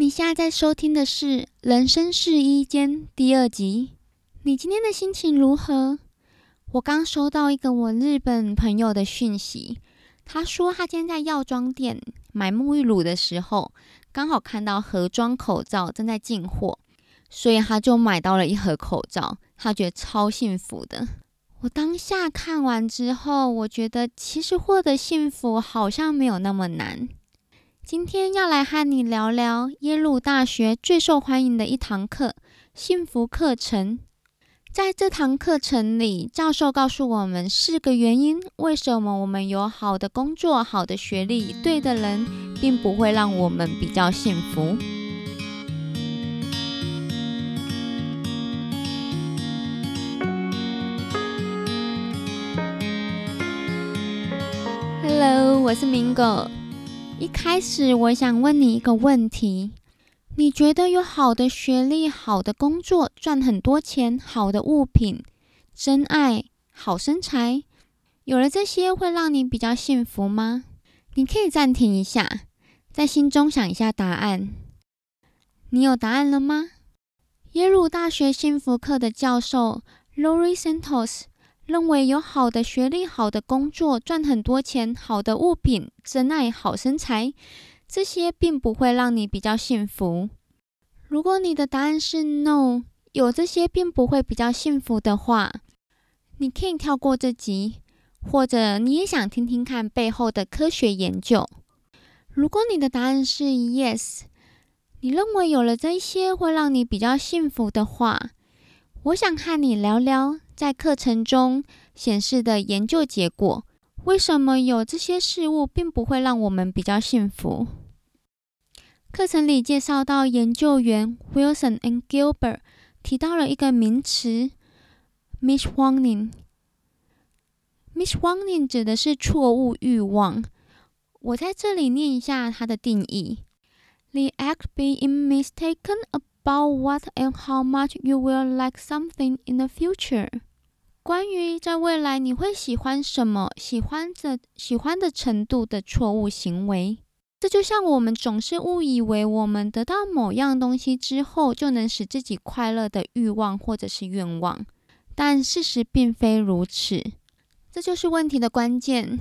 你现在在收听的是《人生试衣间》第二集。你今天的心情如何？我刚收到一个我日本朋友的讯息，他说他今天在药妆店买沐浴乳的时候，刚好看到盒装口罩正在进货，所以他就买到了一盒口罩，他觉得超幸福的。我当下看完之后，我觉得其实获得幸福好像没有那么难。今天要来和你聊聊耶鲁大学最受欢迎的一堂课——幸福课程。在这堂课程里，教授告诉我们四个原因：为什么我们有好的工作、好的学历、对的人，并不会让我们比较幸福。Hello，我是明狗。一开始，我想问你一个问题：你觉得有好的学历、好的工作、赚很多钱、好的物品、真爱、好身材，有了这些会让你比较幸福吗？你可以暂停一下，在心中想一下答案。你有答案了吗？耶鲁大学幸福课的教授 Lori Santos。认为有好的学历、好的工作、赚很多钱、好的物品、真爱、好身材，这些并不会让你比较幸福。如果你的答案是 no，有这些并不会比较幸福的话，你可以跳过这集，或者你也想听听看背后的科学研究。如果你的答案是 yes，你认为有了这些会让你比较幸福的话，我想和你聊聊。在课程中显示的研究结果，为什么有这些事物并不会让我们比较幸福？课程里介绍到，研究员 Wilson and Gilbert 提到了一个名词 m i s w a n i n g m i s w a n i n g 指的是错误欲望。我在这里念一下它的定义：The act being mistaken about what and how much you will like something in the future。关于在未来你会喜欢什么、喜欢的喜欢的程度的错误行为，这就像我们总是误以为我们得到某样东西之后就能使自己快乐的欲望或者是愿望，但事实并非如此。这就是问题的关键。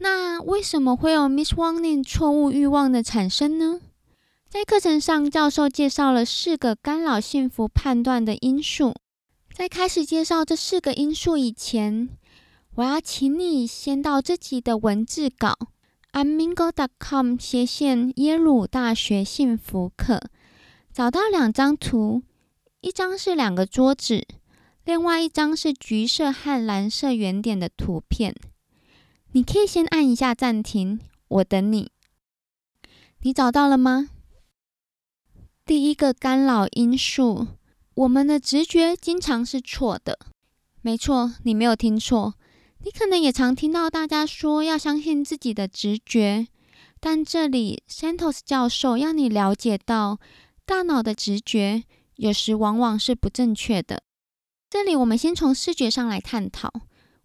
那为什么会有 miswanting 错误欲望的产生呢？在课程上，教授介绍了四个干扰幸福判断的因素。在开始介绍这四个因素以前，我要请你先到这集的文字稿 amingo.com 斜线耶鲁大学幸福课，找到两张图，一张是两个桌子，另外一张是橘色和蓝色圆点的图片。你可以先按一下暂停，我等你。你找到了吗？第一个干扰因素。我们的直觉经常是错的，没错，你没有听错。你可能也常听到大家说要相信自己的直觉，但这里 Santos 教授要你了解到，大脑的直觉有时往往是不正确的。这里我们先从视觉上来探讨。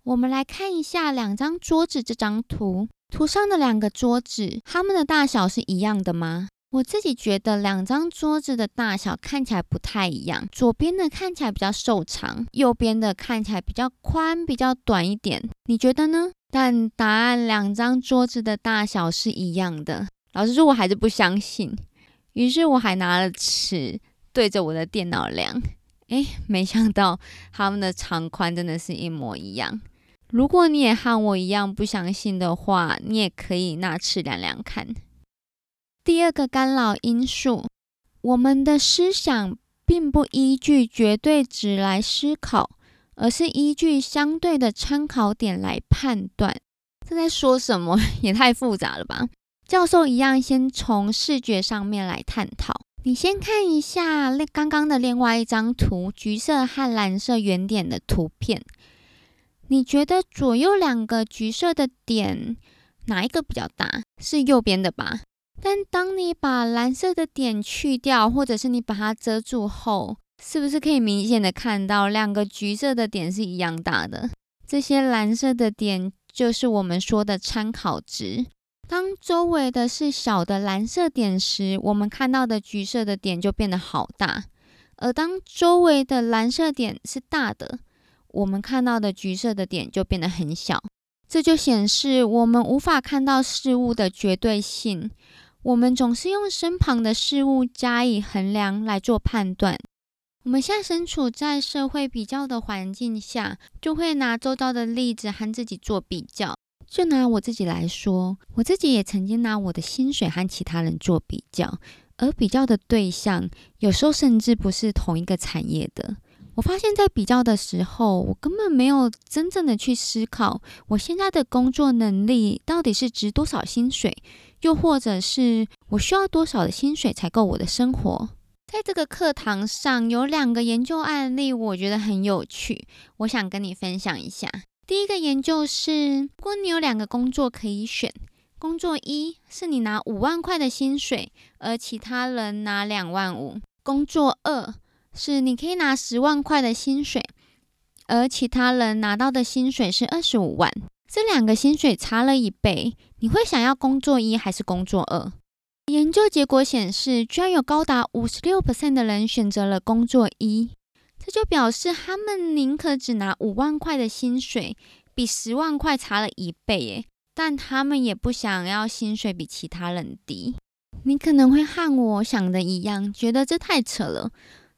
我们来看一下两张桌子这张图，图上的两个桌子，它们的大小是一样的吗？我自己觉得两张桌子的大小看起来不太一样，左边的看起来比较瘦长，右边的看起来比较宽、比较短一点。你觉得呢？但答案两张桌子的大小是一样的。老实说，我还是不相信。于是我还拿了尺对着我的电脑量，诶，没想到它们的长宽真的是一模一样。如果你也和我一样不相信的话，你也可以拿尺量量看。第二个干扰因素，我们的思想并不依据绝对值来思考，而是依据相对的参考点来判断。这在说什么？也太复杂了吧！教授一样，先从视觉上面来探讨。你先看一下那刚刚的另外一张图，橘色和蓝色圆点的图片。你觉得左右两个橘色的点哪一个比较大？是右边的吧？但当你把蓝色的点去掉，或者是你把它遮住后，是不是可以明显的看到两个橘色的点是一样大的？这些蓝色的点就是我们说的参考值。当周围的是小的蓝色点时，我们看到的橘色的点就变得好大；而当周围的蓝色点是大的，我们看到的橘色的点就变得很小。这就显示我们无法看到事物的绝对性。我们总是用身旁的事物加以衡量来做判断。我们现在身处在社会比较的环境下，就会拿周遭的例子和自己做比较。就拿我自己来说，我自己也曾经拿我的薪水和其他人做比较，而比较的对象有时候甚至不是同一个产业的。我发现，在比较的时候，我根本没有真正的去思考，我现在的工作能力到底是值多少薪水，又或者是我需要多少的薪水才够我的生活。在这个课堂上，有两个研究案例，我觉得很有趣，我想跟你分享一下。第一个研究是，如果你有两个工作可以选，工作一是你拿五万块的薪水，而其他人拿两万五；工作二。是你可以拿十万块的薪水，而其他人拿到的薪水是二十五万，这两个薪水差了一倍，你会想要工作一还是工作二？研究结果显示，居然有高达五十六 percent 的人选择了工作一，这就表示他们宁可只拿五万块的薪水，比十万块差了一倍耶，但他们也不想要薪水比其他人低。你可能会和我想的一样，觉得这太扯了。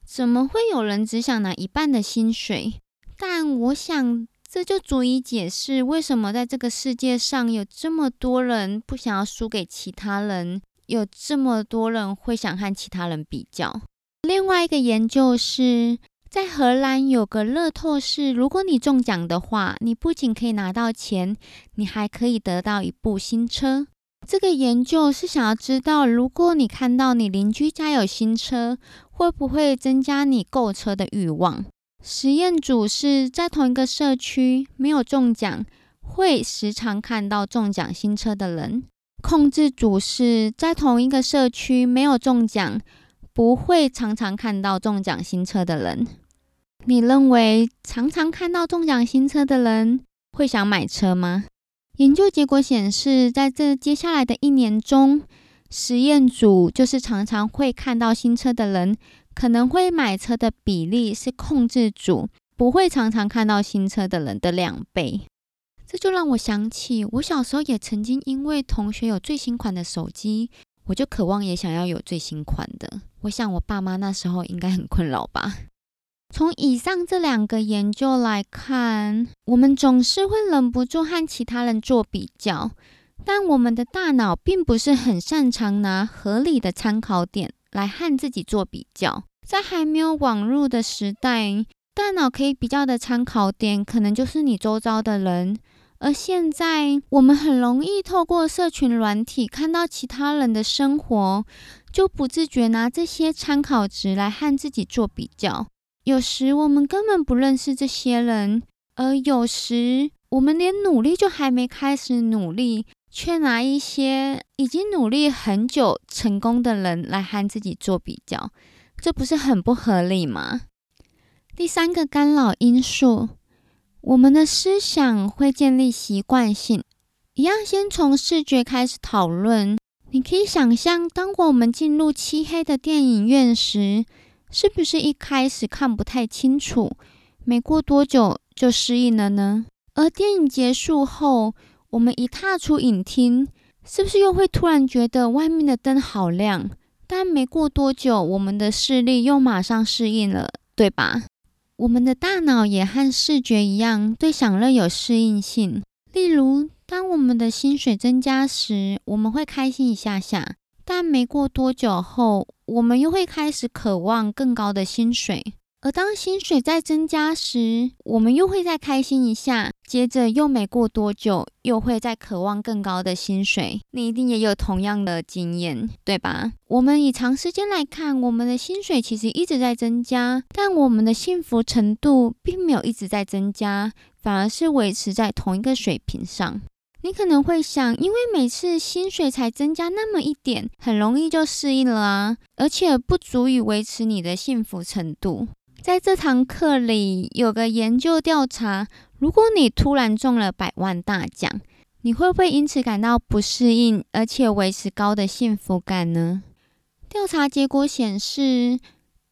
怎么会有人只想拿一半的薪水？但我想，这就足以解释为什么在这个世界上有这么多人不想要输给其他人，有这么多人会想和其他人比较。另外一个研究是在荷兰有个乐透是，如果你中奖的话，你不仅可以拿到钱，你还可以得到一部新车。这个研究是想要知道，如果你看到你邻居家有新车，会不会增加你购车的欲望？实验组是在同一个社区，没有中奖，会时常看到中奖新车的人；控制组是在同一个社区，没有中奖，不会常常看到中奖新车的人。你认为常常看到中奖新车的人会想买车吗？研究结果显示，在这接下来的一年中，实验组就是常常会看到新车的人，可能会买车的比例是控制组不会常常看到新车的人的两倍。这就让我想起，我小时候也曾经因为同学有最新款的手机，我就渴望也想要有最新款的。我想我爸妈那时候应该很困扰吧。从以上这两个研究来看，我们总是会忍不住和其他人做比较，但我们的大脑并不是很擅长拿合理的参考点来和自己做比较。在还没有网络的时代，大脑可以比较的参考点可能就是你周遭的人，而现在我们很容易透过社群软体看到其他人的生活，就不自觉拿这些参考值来和自己做比较。有时我们根本不认识这些人，而有时我们连努力就还没开始努力，却拿一些已经努力很久成功的人来和自己做比较，这不是很不合理吗？第三个干扰因素，我们的思想会建立习惯性。一样，先从视觉开始讨论。你可以想象，当我们进入漆黑的电影院时。是不是一开始看不太清楚，没过多久就适应了呢？而电影结束后，我们一踏出影厅，是不是又会突然觉得外面的灯好亮？但没过多久，我们的视力又马上适应了，对吧？我们的大脑也和视觉一样，对享乐有适应性。例如，当我们的薪水增加时，我们会开心一下下。但没过多久后，我们又会开始渴望更高的薪水。而当薪水在增加时，我们又会再开心一下。接着又没过多久，又会再渴望更高的薪水。你一定也有同样的经验，对吧？我们以长时间来看，我们的薪水其实一直在增加，但我们的幸福程度并没有一直在增加，反而是维持在同一个水平上。你可能会想，因为每次薪水才增加那么一点，很容易就适应了啊，而且不足以维持你的幸福程度。在这堂课里，有个研究调查，如果你突然中了百万大奖，你会不会因此感到不适应，而且维持高的幸福感呢？调查结果显示，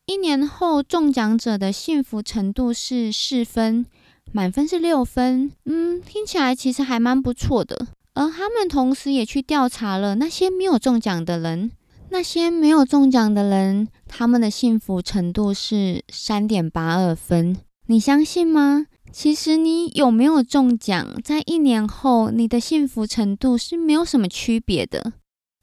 一年后中奖者的幸福程度是四分，满分是六分。嗯，听起来其实还蛮不错的。而他们同时也去调查了那些没有中奖的人，那些没有中奖的人，他们的幸福程度是三点八二分。你相信吗？其实你有没有中奖，在一年后，你的幸福程度是没有什么区别的。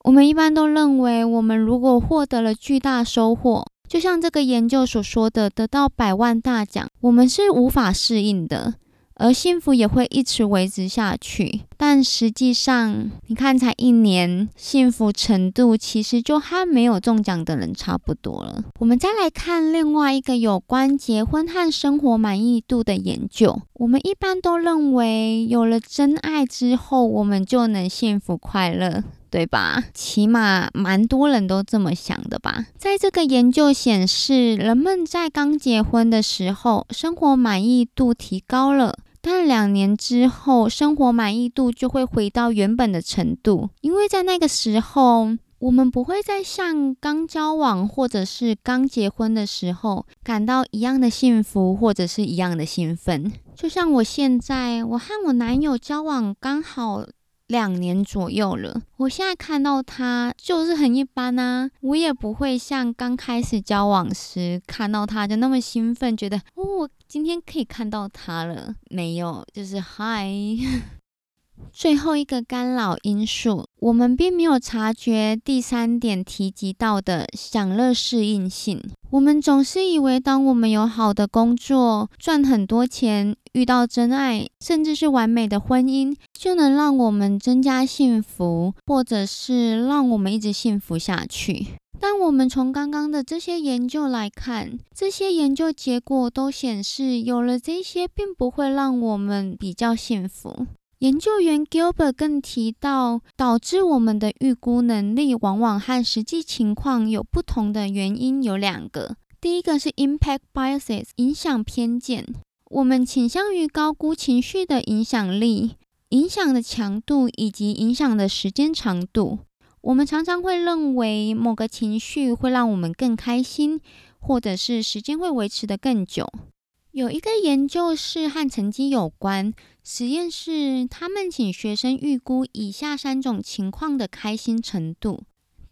我们一般都认为，我们如果获得了巨大收获，就像这个研究所说的，得到百万大奖，我们是无法适应的。而幸福也会一直维持下去，但实际上，你看才一年，幸福程度其实就和没有中奖的人差不多了。我们再来看另外一个有关结婚和生活满意度的研究。我们一般都认为，有了真爱之后，我们就能幸福快乐，对吧？起码蛮多人都这么想的吧。在这个研究显示，人们在刚结婚的时候，生活满意度提高了。但两年之后，生活满意度就会回到原本的程度，因为在那个时候，我们不会再像刚交往或者是刚结婚的时候感到一样的幸福或者是一样的兴奋。就像我现在，我和我男友交往刚好。两年左右了，我现在看到他就是很一般啊，我也不会像刚开始交往时看到他就那么兴奋，觉得哦，今天可以看到他了。没有，就是嗨。最后一个干扰因素，我们并没有察觉第三点提及到的享乐适应性。我们总是以为，当我们有好的工作、赚很多钱、遇到真爱，甚至是完美的婚姻，就能让我们增加幸福，或者是让我们一直幸福下去。但我们从刚刚的这些研究来看，这些研究结果都显示，有了这些，并不会让我们比较幸福。研究员 Gilbert 更提到，导致我们的预估能力往往和实际情况有不同的原因有两个。第一个是 impact biases 影响偏见，我们倾向于高估情绪的影响力、影响的强度以及影响的时间长度。我们常常会认为某个情绪会让我们更开心，或者是时间会维持得更久。有一个研究是和成绩有关。实验室他们请学生预估以下三种情况的开心程度。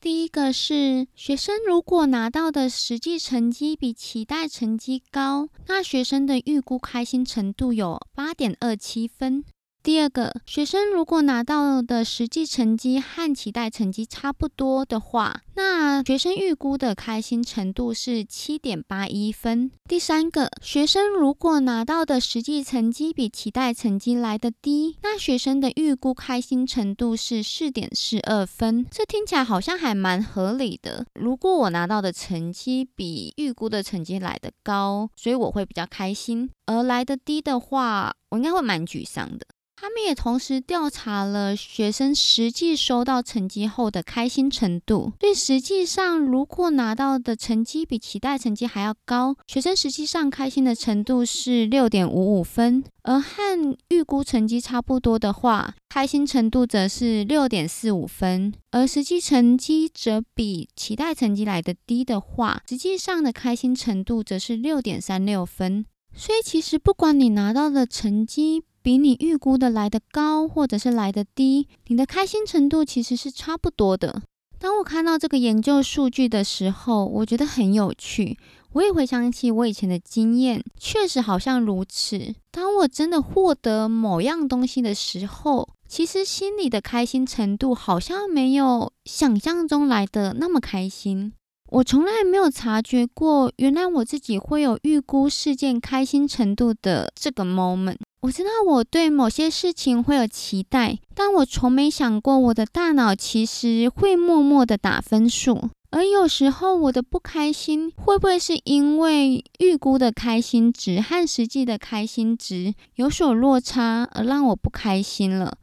第一个是学生如果拿到的实际成绩比期待成绩高，那学生的预估开心程度有八点二七分。第二个，学生如果拿到的实际成绩和期待成绩差不多的话，那学生预估的开心程度是七点八一分。第三个，学生如果拿到的实际成绩比期待成绩来得低，那学生的预估开心程度是四点四二分。这听起来好像还蛮合理的。如果我拿到的成绩比预估的成绩来得高，所以我会比较开心；而来得低的话，我应该会蛮沮丧的。他们也同时调查了学生实际收到成绩后的开心程度。对，实际上如果拿到的成绩比期待成绩还要高，学生实际上开心的程度是六点五五分；而和预估成绩差不多的话，开心程度则是六点四五分；而实际成绩则比期待成绩来的低的话，实际上的开心程度则是六点三六分。所以，其实不管你拿到的成绩，比你预估的来的高，或者是来的低，你的开心程度其实是差不多的。当我看到这个研究数据的时候，我觉得很有趣。我也回想起我以前的经验，确实好像如此。当我真的获得某样东西的时候，其实心里的开心程度好像没有想象中来的那么开心。我从来没有察觉过，原来我自己会有预估事件开心程度的这个 moment。我知道我对某些事情会有期待，但我从没想过我的大脑其实会默默的打分数。而有时候我的不开心，会不会是因为预估的开心值和实际的开心值有所落差，而让我不开心了？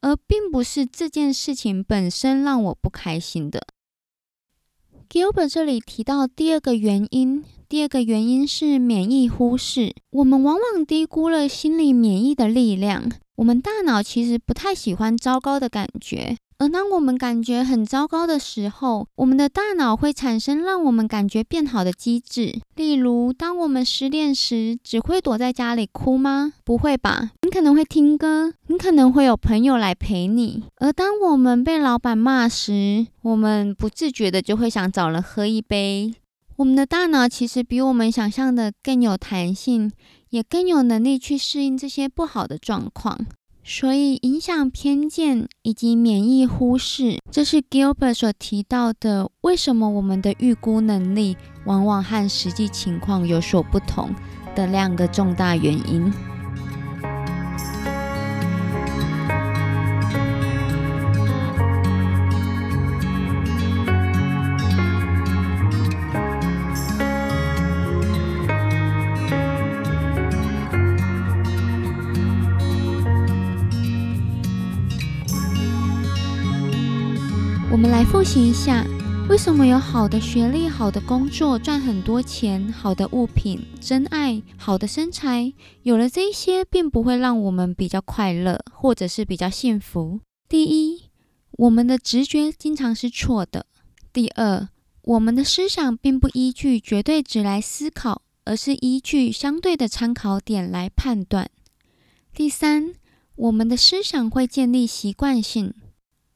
而并不是这件事情本身让我不开心的。Gilbert 这里提到第二个原因，第二个原因是免疫忽视。我们往往低估了心理免疫的力量。我们大脑其实不太喜欢糟糕的感觉。而当我们感觉很糟糕的时候，我们的大脑会产生让我们感觉变好的机制。例如，当我们失恋时，只会躲在家里哭吗？不会吧，你可能会听歌，你可能会有朋友来陪你。而当我们被老板骂时，我们不自觉的就会想找人喝一杯。我们的大脑其实比我们想象的更有弹性，也更有能力去适应这些不好的状况。所以，影响偏见以及免疫忽视，这是 Gilbert 所提到的。为什么我们的预估能力往往和实际情况有所不同的两个重大原因？我们来复习一下，为什么有好的学历、好的工作、赚很多钱、好的物品、真爱、好的身材，有了这些，并不会让我们比较快乐，或者是比较幸福。第一，我们的直觉经常是错的；第二，我们的思想并不依据绝对值来思考，而是依据相对的参考点来判断；第三，我们的思想会建立习惯性；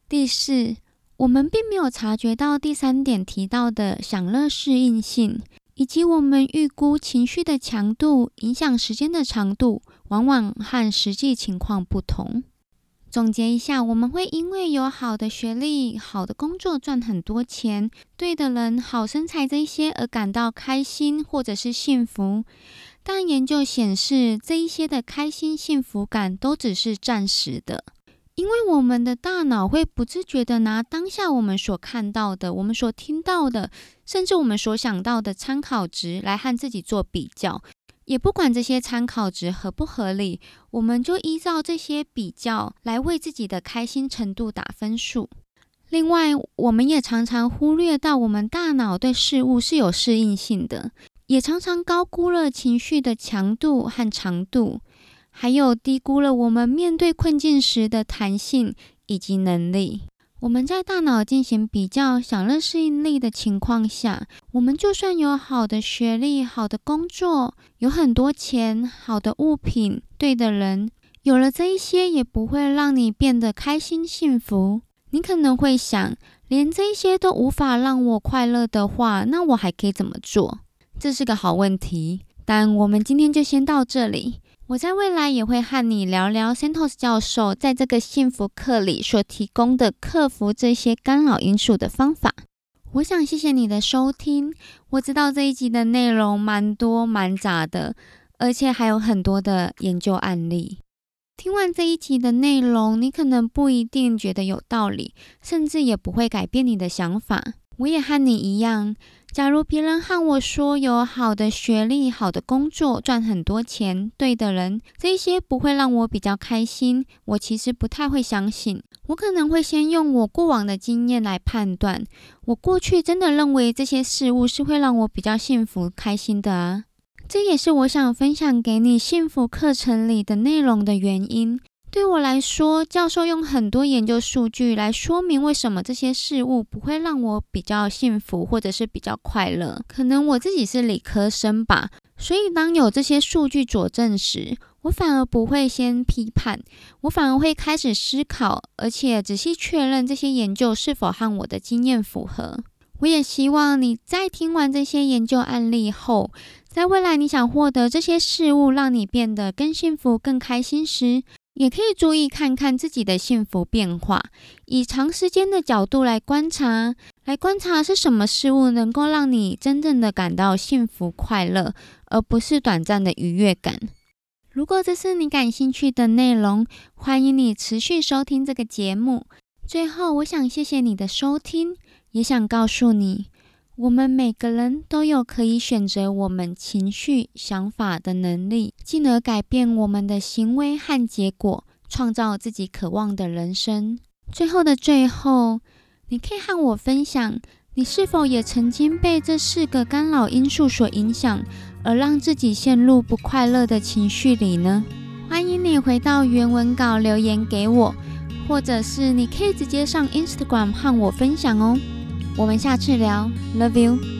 第四。我们并没有察觉到第三点提到的享乐适应性，以及我们预估情绪的强度影响时间的长度，往往和实际情况不同。总结一下，我们会因为有好的学历、好的工作、赚很多钱、对的人、好身材这一些而感到开心或者是幸福，但研究显示，这一些的开心、幸福感都只是暂时的。因为我们的大脑会不自觉的拿当下我们所看到的、我们所听到的，甚至我们所想到的参考值来和自己做比较，也不管这些参考值合不合理，我们就依照这些比较来为自己的开心程度打分数。另外，我们也常常忽略到我们大脑对事物是有适应性的，也常常高估了情绪的强度和长度。还有低估了我们面对困境时的弹性以及能力。我们在大脑进行比较享乐适应力的情况下，我们就算有好的学历、好的工作、有很多钱、好的物品、对的人，有了这一些也不会让你变得开心幸福。你可能会想，连这一些都无法让我快乐的话，那我还可以怎么做？这是个好问题。但我们今天就先到这里。我在未来也会和你聊聊 Santos 教授在这个幸福课里所提供的克服这些干扰因素的方法。我想谢谢你的收听。我知道这一集的内容蛮多蛮杂的，而且还有很多的研究案例。听完这一集的内容，你可能不一定觉得有道理，甚至也不会改变你的想法。我也和你一样。假如别人和我说有好的学历、好的工作、赚很多钱、对的人，这些不会让我比较开心，我其实不太会相信。我可能会先用我过往的经验来判断，我过去真的认为这些事物是会让我比较幸福、开心的啊。这也是我想分享给你幸福课程里的内容的原因。对我来说，教授用很多研究数据来说明为什么这些事物不会让我比较幸福，或者是比较快乐。可能我自己是理科生吧，所以当有这些数据佐证时，我反而不会先批判，我反而会开始思考，而且仔细确认这些研究是否和我的经验符合。我也希望你在听完这些研究案例后，在未来你想获得这些事物让你变得更幸福、更开心时，也可以注意看看自己的幸福变化，以长时间的角度来观察，来观察是什么事物能够让你真正的感到幸福快乐，而不是短暂的愉悦感。如果这是你感兴趣的内容，欢迎你持续收听这个节目。最后，我想谢谢你的收听，也想告诉你。我们每个人都有可以选择我们情绪、想法的能力，进而改变我们的行为和结果，创造自己渴望的人生。最后的最后，你可以和我分享，你是否也曾经被这四个干扰因素所影响，而让自己陷入不快乐的情绪里呢？欢迎你回到原文稿留言给我，或者是你可以直接上 Instagram 和我分享哦。我们下次聊，Love you。